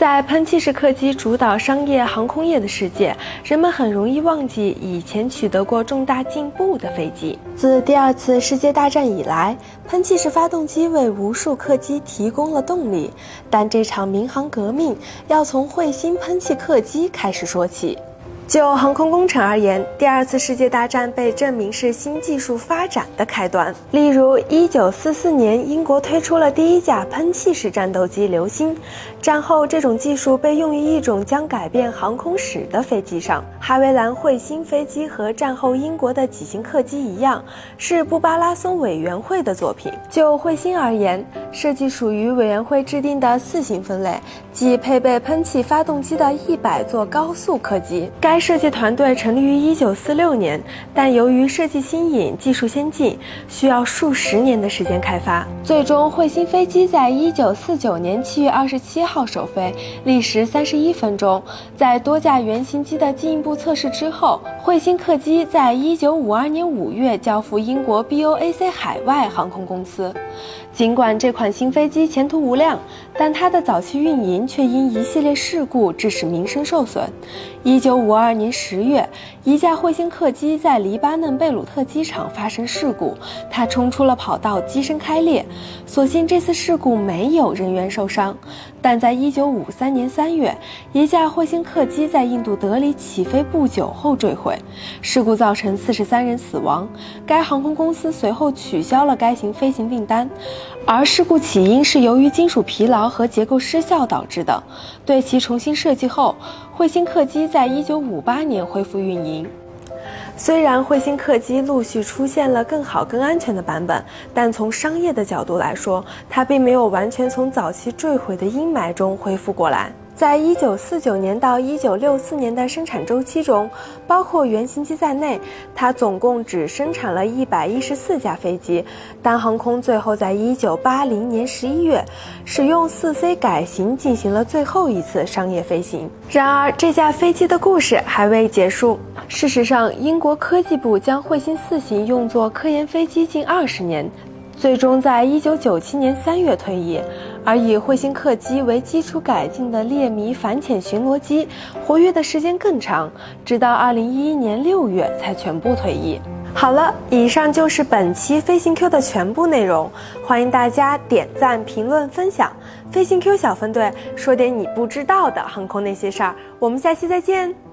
在喷气式客机主导商业航空业的世界，人们很容易忘记以前取得过重大进步的飞机。自第二次世界大战以来，喷气式发动机为无数客机提供了动力，但这场民航革命要从彗星喷气客机开始说起。就航空工程而言，第二次世界大战被证明是新技术发展的开端。例如，1944年，英国推出了第一架喷气式战斗机“流星”。战后，这种技术被用于一种将改变航空史的飞机上——哈维兰彗星飞机。和战后英国的几型客机一样，是布巴拉松委员会的作品。就彗星而言，设计属于委员会制定的四型分类，即配备喷气发动机的一百座高速客机。该设计团队成立于一九四六年，但由于设计新颖、技术先进，需要数十年的时间开发。最终，彗星飞机在一九四九年七月二十七号首飞，历时三十一分钟。在多架原型机的进一步测试之后，彗星客机在一九五二年五月交付英国 BOAC 海外航空公司。尽管这款新飞机前途无量，但它的早期运营却因一系列事故致使名声受损。一九五二年十月，一架彗星客机在黎巴嫩贝鲁特机场发生事故，它冲出了跑道，机身开裂。所幸这次事故没有人员受伤。但在一九五三年三月，一架彗星客机在印度德里起飞不久后坠毁，事故造成四十三人死亡。该航空公司随后取消了该型飞行订单。而事故起因是由于金属疲劳和结构失效导致的。对其重新设计后，彗星客机在一九五八年恢复运营。虽然彗星客机陆续出现了更好、更安全的版本，但从商业的角度来说，它并没有完全从早期坠毁的阴霾中恢复过来。在一九四九年到一九六四年的生产周期中，包括原型机在内，它总共只生产了一百一十四架飞机。但航空最后在一九八零年十一月，使用四 C 改型进行了最后一次商业飞行。然而，这架飞机的故事还未结束。事实上，英国科技部将彗星四型用作科研飞机近二十年。最终在一九九七年三月退役，而以彗星客机为基础改进的猎迷反潜巡逻机活跃的时间更长，直到二零一一年六月才全部退役。好了，以上就是本期飞行 Q 的全部内容，欢迎大家点赞、评论、分享。飞行 Q 小分队说点你不知道的航空那些事儿，我们下期再见。